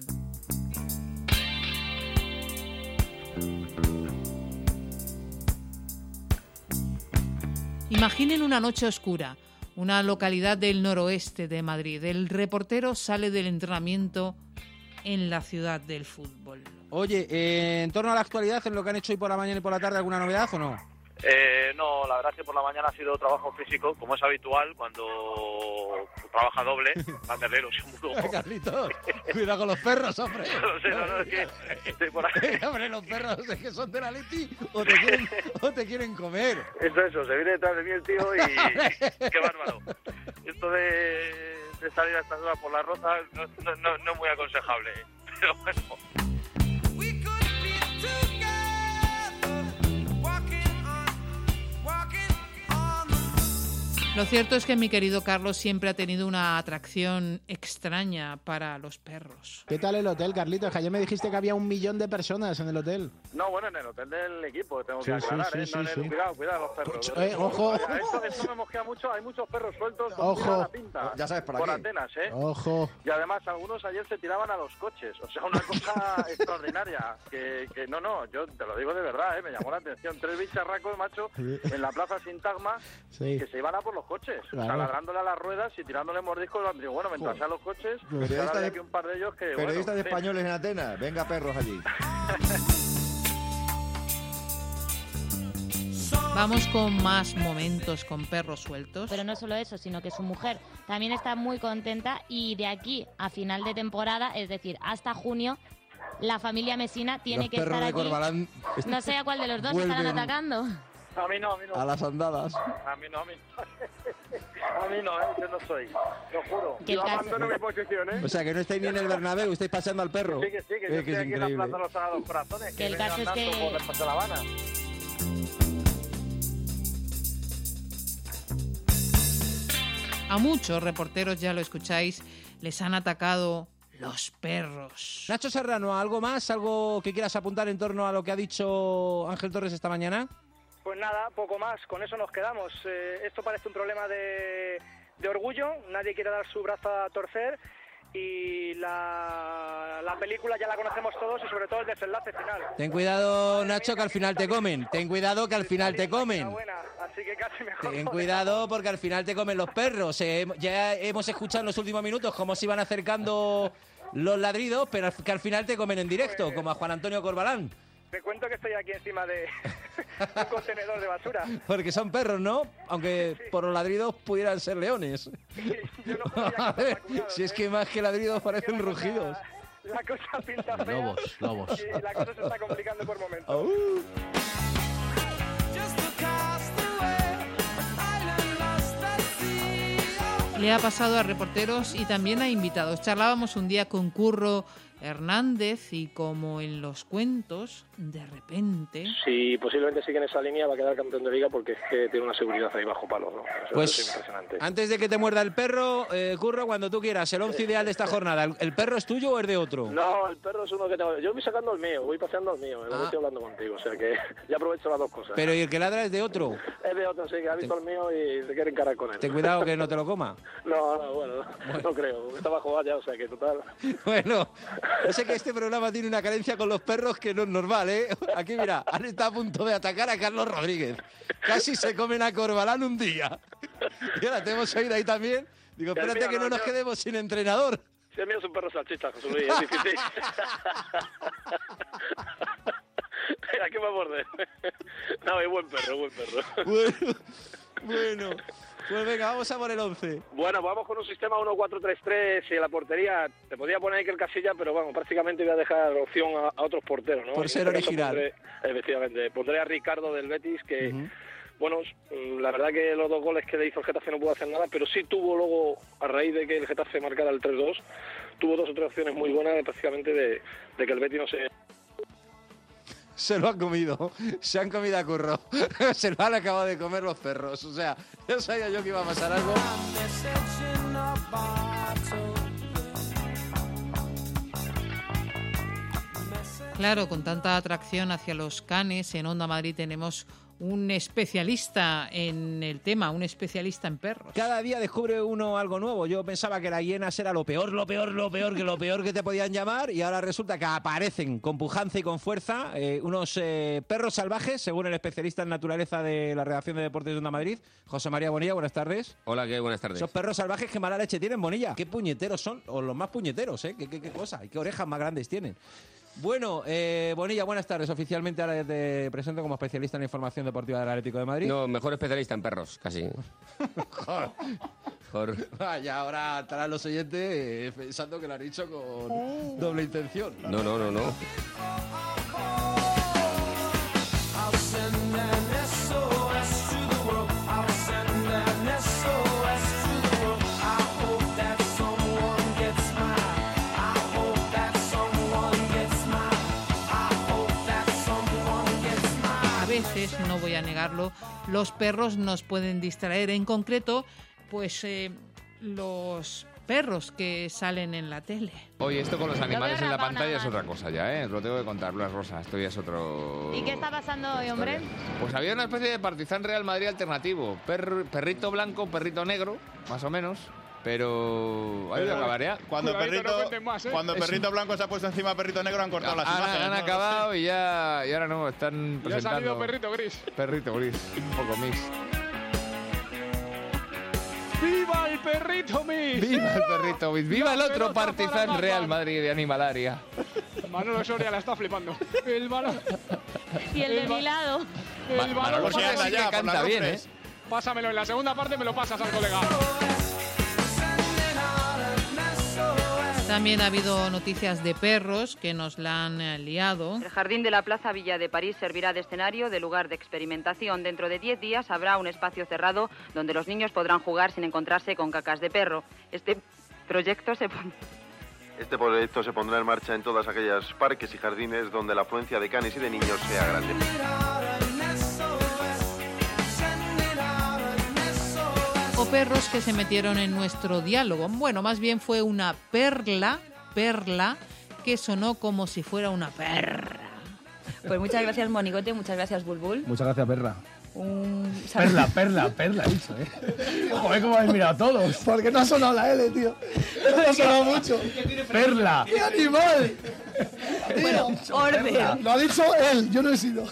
Imaginen una noche oscura, una localidad del noroeste de Madrid. El reportero sale del entrenamiento en la ciudad del fútbol. Oye, eh, en torno a la actualidad, en lo que han hecho hoy por la mañana y por la tarde, ¿alguna novedad o no? Eh, no, la verdad es que por la mañana ha sido trabajo físico, como es habitual cuando trabaja doble, <laughs> banderero, seguro. Carlito, cuidado con los perros, hombre. <laughs> No sé, no, no, es que estoy por ahí. <laughs> hombre, los perros es que son de la Leti o te quieren, o te quieren comer. Eso, eso, se viene detrás de mí el tío y qué bárbaro. Esto de salir a estas horas por la roza no, no, es muy aconsejable. <laughs> Pero bueno. Lo cierto es que mi querido Carlos siempre ha tenido una atracción extraña para los perros. ¿Qué tal el hotel, Carlitos? Ayer me dijiste que había un millón de personas en el hotel. No, bueno, en el hotel del equipo, tengo que Sí, sí, aclarar, sí, ¿eh? sí, No en el- sí. Cuidado, cuidado, los perros. Eh, ojo. Esto, esto me mosquea mucho, hay muchos perros sueltos con Ojo. la pinta. Ya sabes para Por qué. Atenas, ¿eh? Ojo. Y además algunos ayer se tiraban a los coches, o sea, una cosa <laughs> extraordinaria, que, que no, no, yo te lo digo de verdad, ¿eh? me llamó la atención, tres bicharracos, macho, en la plaza Sintagma, Sí. que se iban a por los coches, o sea, Claro. ladrándole a las ruedas y tirándole mordiscos, digo, bueno, mientras sean los coches, Periodista ahora había de- aquí un par de ellos que, Periodistas bueno, sí. españoles en Atenas, venga perros allí. <laughs> Vamos con más momentos con perros sueltos. Pero no solo eso, sino que su mujer también está muy contenta y de aquí a final de temporada, es decir, hasta junio, la familia Mesina tiene Los que estar de aquí. Corbalán No sé a cuál de los dos vuelven estarán atacando. A mí no, a mí no. a las andadas. A mí no, a mí no. A mí no, ¿eh? yo no soy, lo juro. Yo abandono mi posición, ¿eh? O sea, que no estáis ni en el Bernabéu, estáis paseando al perro. Sí, que sí, que Eh, yo estoy es aquí en la. Plaza de los Sagrados Corazones. Que el caso es que- por La Habana. A muchos reporteros, ya lo escucháis, les han atacado los perros. Nacho Serrano, ¿algo más? ¿Algo que quieras apuntar en torno a lo que ha dicho Ángel Torres esta mañana? Pues nada, poco más, con eso nos quedamos. Eh, esto parece un problema de, de orgullo, nadie quiere dar su brazo a torcer y la, la película ya la conocemos todos y sobre todo el desenlace final. Ten cuidado, Nacho, que al final te comen. Ten cuidado que al final te comen. Buena, así que casi mejor. Ten cuidado porque al final te comen los perros. Eh, ya hemos escuchado en los últimos minutos cómo se iban acercando los ladridos, pero al- que al final te comen en directo, como a Juan Antonio Corbalán. Te cuento que estoy aquí encima de <laughs> un contenedor de basura. Porque son perros, ¿no? Aunque por los ladridos pudieran ser leones. <laughs> A ver, si es que más que ladridos parecen rugidos. La cosa pinta fea. Lobos, lobos. Y la cosa se está complicando por momentos. Le ha pasado a reporteros y también a invitados. Charlábamos un día con Curro Hernández y como en los cuentos, de repente... Si posiblemente sigue en esa línea va a quedar campeón de liga porque es que tiene una seguridad ahí bajo palo, ¿no? Eso Pues, es impresionante. Antes de que te muerda el perro, eh, Curro, cuando tú quieras, el once ideal de esta jornada, ¿el, el perro es tuyo o es de otro? No, el perro es uno que tengo. Yo voy sacando el mío, voy paseando al mío, lo Ah. estoy hablando contigo, o sea que <laughs> ya aprovecho las dos cosas. Pero ¿y el que ladra es de otro? Es de otro, sí, que ha visto el mío y se quiere encarar con él. Ten cuidado que no te lo coma. <laughs> No, no, bueno, no creo. Estaba jugado ya, o sea que total. <laughs> Bueno, yo sé que este programa tiene una carencia con los perros que no es normal, ¿eh? <laughs> Aquí, mira, han estado a punto de atacar a Carlos Rodríguez. Casi se comen a Corbalán un día. <laughs> Y ahora te hemos oído ahí también. Digo, espérate mío que no no, nos yo- quedemos sin entrenador. Si el mío es un perro salchicha, José Luis, es difícil. <laughs> ¿A qué me morder? No, es buen perro, buen perro. Bueno, Bueno, pues venga, vamos a por el 11. Bueno, vamos con un sistema 1-4-3-3 y la portería te podía poner Iker Casilla, pero bueno, prácticamente voy a dejar opción a, a otros porteros, ¿no? Por ser este original. pondré- efectivamente, pondré a Ricardo del Betis, que, bueno, mm, la verdad que los dos goles que le hizo el Getafe no pudo hacer nada, pero sí tuvo luego, a raíz de que el Getafe marcara el 3-2, tuvo dos o tres opciones muy buenas prácticamente de, de que el Betis no se... <laughs> Se lo han comido, se han comido a curro, <laughs> se lo han acabado de comer los perros. O sea, ya sabía yo que iba a pasar algo. Claro, con tanta atracción hacia los canes, en Onda Madrid tenemos un especialista en el tema, un especialista en perros. Cada día descubre uno algo nuevo. Yo pensaba que las hienas era lo peor, lo peor, lo peor, que lo peor que te podían llamar y ahora resulta que aparecen con pujanza y con fuerza eh, unos eh, perros salvajes, según el especialista en naturaleza de la redacción de Deportes de Onda Madrid, José María Bonilla. Buenas tardes. Hola, ¿qué? Buenas tardes. Esos perros salvajes que mala leche tienen, Bonilla. Qué puñeteros son, o los más puñeteros, ¿eh? Qué, qué, qué cosa, y qué orejas más grandes tienen. Bueno, eh, Bonilla, buenas tardes. Oficialmente ahora te presento como especialista en información deportiva del Atlético de Madrid. No, mejor especialista en perros, casi. <laughs> Mejor. Vaya, ahora estarán los oyentes eh, pensando que lo han dicho con doble intención. No, no, no, no. Veces, no voy a negarlo, los perros nos pueden distraer. En concreto, pues eh, los perros que salen en la tele. Oye, esto con los animales en la pantalla es otra cosa ya, ¿eh? Os lo tengo que contar, Blas Rosa. Esto ya es otro... ¿Y qué está pasando hoy, hombre? Pues había una especie de partizan Real Madrid alternativo. Per- perrito blanco, perrito negro, más o menos. Pero... ¿Ha habido Pero acabar ya? Cuando perrito, cuando Eso. perrito blanco se ha puesto encima de perrito negro han cortado las Han, imágenes. han ¿no? acabado y ya, y ahora no, están Ya ha presentando... salido perrito gris. Perrito gris, un poco mix. ¡Viva el perrito mix! ¡Viva el perrito mix! ¡Viva el otro partizan. Real Madrid de Animalaria! Manolo Soria la está flipando. El balón. Y el de El ba- mi lado. El balón Manolo Soria sí que canta bien, ¿eh? Pásamelo en la segunda parte, me lo pasas al colega. También ha habido noticias de perros que nos la han eh, liado. El jardín de la Plaza Villa de París servirá de escenario, de lugar de experimentación. Dentro de 10 días habrá un espacio cerrado donde los niños podrán jugar sin encontrarse con cacas de perro. Este proyecto se pone... Este proyecto se pondrá en marcha en todas aquellas parques y jardines donde la afluencia de canes y de niños sea grande. Perros que se metieron en nuestro diálogo. Bueno, más bien fue una perla, perla, que sonó como si fuera una perra. Pues muchas gracias, Monigote, muchas gracias, Bulbul. Muchas gracias, Perla. Un Perla, perla, perla, dicho, ¿eh? Joder, cómo habéis mirado todos. Porque no ha sonado la L, tío. No ha sonado mucho. Perla. ¡Qué animal! Bueno, orden. Lo ha dicho él, yo no he sido.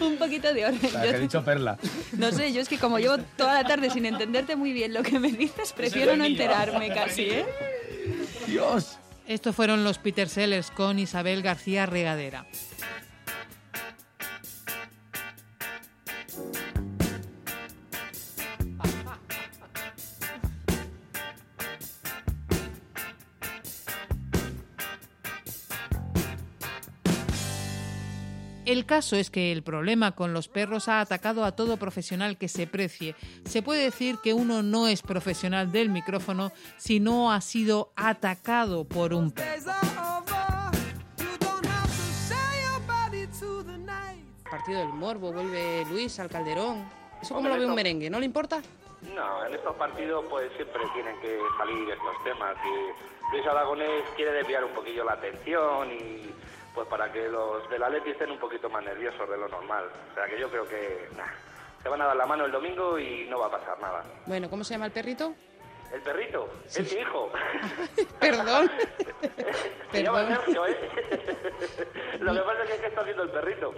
Un poquito de orden. O sea, que he Yo- dicho perla. no sé, yo es que como llevo toda la tarde sin entenderte muy bien lo que me dices, prefiero no enterarme casi, ¿eh? Dios. Estos fueron los Peter Sellers con Isabel García Regadera. El caso es que el problema con los perros ha atacado a todo profesional que se precie. Se puede decir que uno no es profesional del micrófono si no ha sido atacado por un perro. Partido del Morbo, vuelve Luis al Calderón. ¿Eso cómo lo ve un merengue? ¿No le importa? No, en estos partidos pues siempre tienen que salir estos temas y Luis Aragonés quiere desviar un poquillo la atención y pues para que los del Atleti estén un poquito más nerviosos de lo normal. O sea que yo creo que nah, se van a dar la mano el domingo y no va a pasar nada. Bueno, ¿cómo se llama el perrito? El perrito, es mi hijo. <laughs> Perdón. <laughs> Se llama Perdón. Sergio, ¿eh? <laughs> Lo que pasa es que, es que está haciendo el perrito.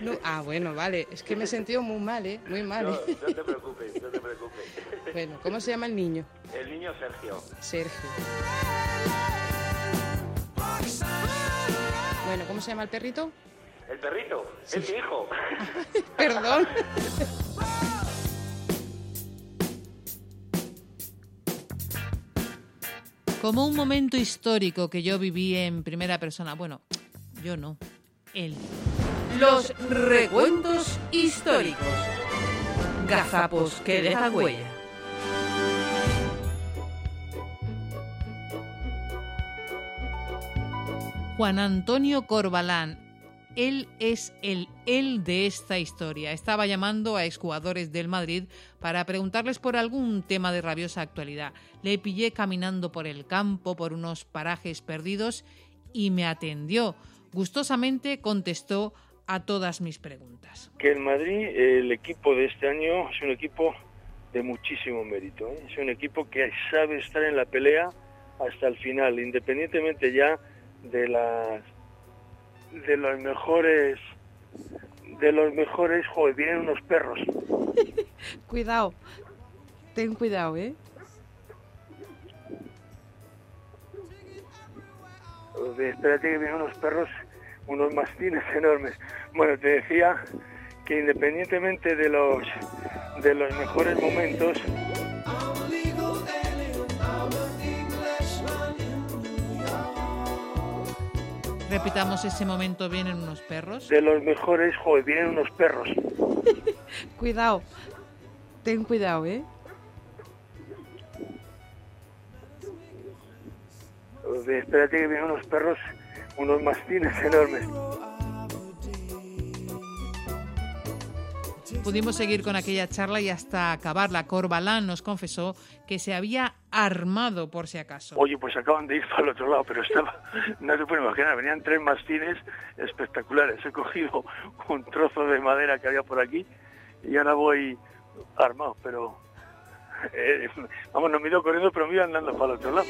No, ah, bueno, vale. Es que me he sentido muy mal, ¿eh? Muy mal. No, ¿eh? no te preocupes, no te preocupes. Bueno, ¿cómo se llama el niño? El niño Sergio. Sergio. Bueno, ¿cómo se llama el perrito? El perrito, es mi hijo. <laughs> Perdón. Como un momento histórico que yo viví en primera persona. Bueno, yo no, él. Los recuentos históricos. Gazapos que deja huella. Juan Antonio Corbalán. Él es el él de esta historia. Estaba llamando a exjugadores del Madrid para preguntarles por algún tema de rabiosa actualidad. Le pillé caminando por el campo, por unos parajes perdidos y me atendió. Gustosamente contestó a todas mis preguntas. que el Madrid, el equipo de este año, es un equipo de muchísimo mérito. ¿eh? Es un equipo que sabe estar en la pelea hasta el final, independientemente ya de las de los mejores de los mejores, joder, vienen unos perros. <laughs> Cuidado. Ten cuidado, ¿eh? Espérate que vienen unos perros, unos mastines <laughs> enormes. Bueno, te decía que independientemente de los de los mejores momentos, Repitamos ese momento, vienen unos perros. de los mejores, joder, vienen unos perros. <laughs> Cuidado. Ten cuidado, ¿eh? Espérate que vienen unos perros, unos mastines enormes. Pudimos seguir con aquella charla y hasta acabarla. Corbalán nos confesó que se había armado por si acaso. Oye, pues acaban de ir para el otro lado, pero estaba, <laughs> no se puede imaginar, venían tres mastines espectaculares. He cogido un trozo de madera que había por aquí y ahora voy armado, pero eh, vamos, no me he corriendo, pero me iba andando para el otro lado.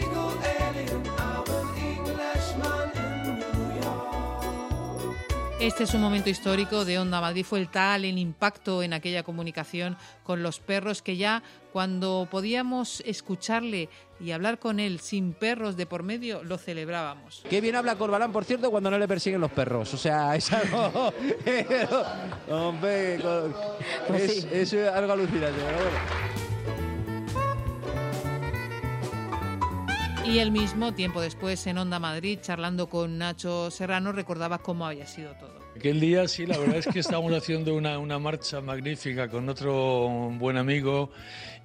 Este es un momento histórico de Onda Madrid. Fue el tal el impacto en aquella comunicación con los perros que ya cuando podíamos escucharle y hablar con él sin perros de por medio, lo celebrábamos. Qué bien habla Corbalán, por cierto, cuando no le persiguen los perros. O sea, es algo... <laughs> Hombre, Pues es, sí. es algo alucinante. pero bueno. Y él mismo, tiempo después, en Onda Madrid, charlando con Nacho Serrano, recordaba cómo había sido todo. Aquel día sí, la verdad es que estábamos haciendo una, una marcha magnífica con otro buen amigo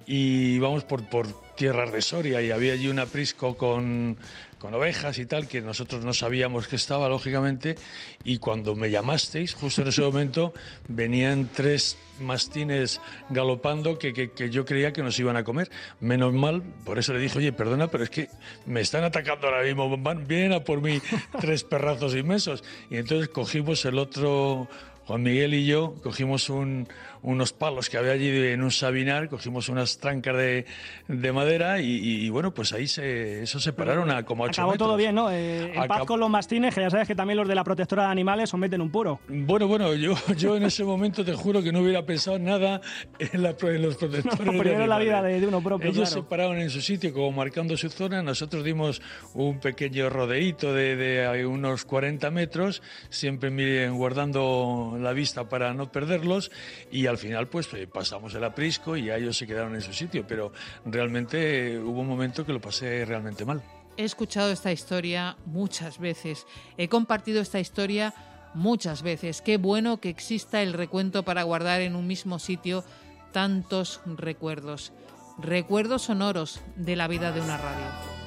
y íbamos por, por tierras de Soria y había allí un aprisco con, con ovejas y tal que nosotros no sabíamos que estaba, lógicamente, y cuando me llamasteis, justo en ese momento, venían tres mastines galopando que, que- que yo creía que nos iban a comer. Menos mal, por eso le dije, oye, perdona, pero es que me están atacando ahora mismo, van, vienen a por mí <laughs> tres perrazos inmensos. Y entonces cogimos el otro, Juan Miguel y yo, cogimos un- unos palos que había allí en un sabinar, cogimos unas trancas de, de madera y, y, bueno, pues ahí se, eso se pararon a como a Acabó metros. todo bien, ¿no? Eh, en paz Acab- con los mastines, que ya sabes que también los de la protectora de animales os meten un puro. Bueno, bueno, yo, <laughs> yo en ese momento te juro que no hubiera pensado nada en, la, en los protectores. No, de primero la animales. vida de- de uno propio, Ellos claro. se pararon en su sitio, como marcando su zona. Nosotros dimos un pequeño rodeíto de, de unos 40 metros, siempre miren, guardando la vista para no perderlos. Y al final, pues eh, pasamos el aprisco y ya ellos se quedaron en su sitio. Pero realmente eh, hubo un momento que lo pasé realmente mal. He escuchado esta historia muchas veces. He compartido esta historia muchas veces. Qué bueno que exista el recuento para guardar en un mismo sitio tantos recuerdos. Recuerdos sonoros de la vida de una radio.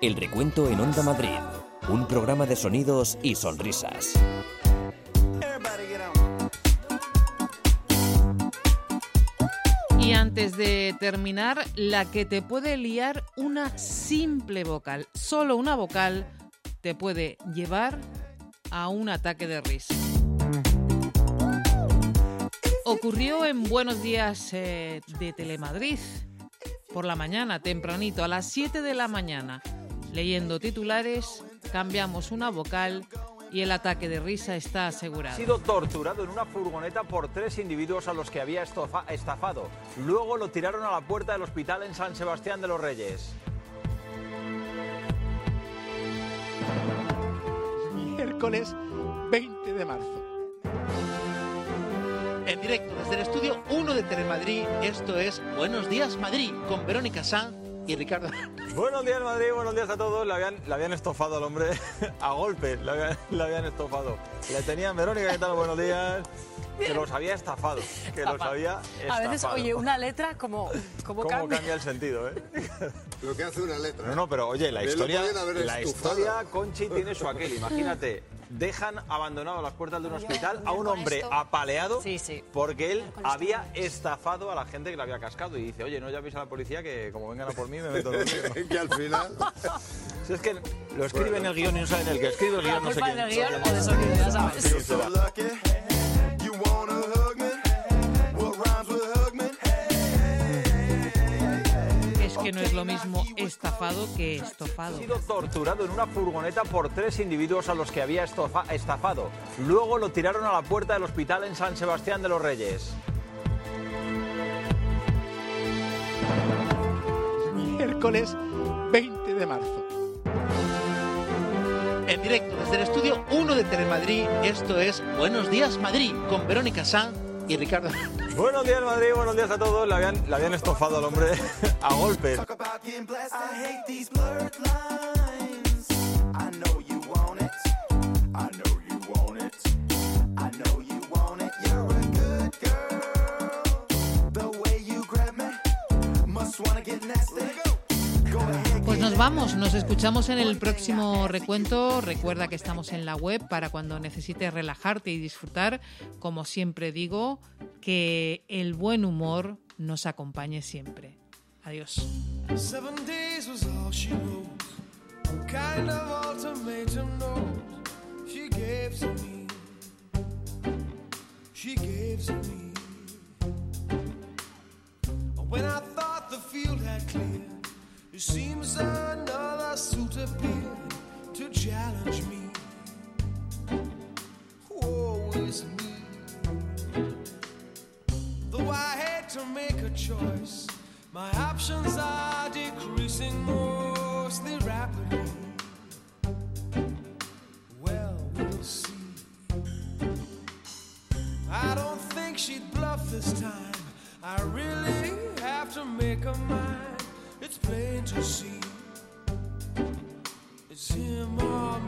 El recuento en Onda Madrid. Un programa de sonidos y sonrisas. Y antes de terminar, la que te puede liar una simple vocal. Solo una vocal te puede llevar a un ataque de risa. Ocurrió en Buenos Días eh, de Telemadrid, por la mañana, tempranito, a las 7 de la mañana. Leyendo titulares, cambiamos una vocal y el ataque de risa está Ha asegurado. sido torturado en una furgoneta por tres individuos a los que había estafado. Luego lo tiraron a la puerta del hospital en San Sebastián de los Reyes. miércoles 20 de marzo. En directo desde el estudio 1 de Telemadrid, esto es Buenos Días Madrid, con Verónica Sanz y Ricardo. Buenos días, Madrid, buenos días a todos. Le habían, habían estofado al hombre <laughs> a golpe, le habían, habían estofado. Le tenían, Verónica, ¿qué tal? Buenos días. Que los había estafado, que los había estafado. A veces, oye, una letra como, como ¿Cómo cambia. cambia el sentido, eh? <laughs> Lo que hace una letra. No, no, pero oye, la historia, la historia, Conchi, tiene su aquel. Imagínate, dejan abandonado a las puertas de un hospital a un hombre apaleado porque él había estafado a la gente que le había cascado. Y dice, oye, no llaméis a la policía que como vengan a por mí me meto <laughs> en el que al final... <laughs> Si es que lo escribe en el guion y no saben el que escribe el guion, no sé quién. guion o de sonido, ya sabes. Es que no es lo mismo estafado que estofado. Ha sido torturado en una furgoneta por tres individuos a los que había estofa- estafado. Luego lo tiraron a la puerta del hospital en San Sebastián de los Reyes. Miércoles 20 de marzo. Directo desde el estudio 1 de Telemadrid, esto es Buenos Días Madrid, con Verónica Sanz y Ricardo. Buenos días, Madrid, buenos días a todos. Le habían, le habían estofado al hombre <laughs> a golpes. Pues nos vamos, nos escuchamos en el próximo recuento. Recuerda que estamos en la web para cuando necesites relajarte y disfrutar. Como siempre digo, que el buen humor nos acompañe siempre. Adiós. When I thought the field had cleared, it seems another suit appeared to challenge me. Woe is me. Though I had to make a choice, my options are decreasing mostly rapidly. Well, we'll see. I don't think she'd bluff this time. I really have to make a mind. Plain to see. It's him or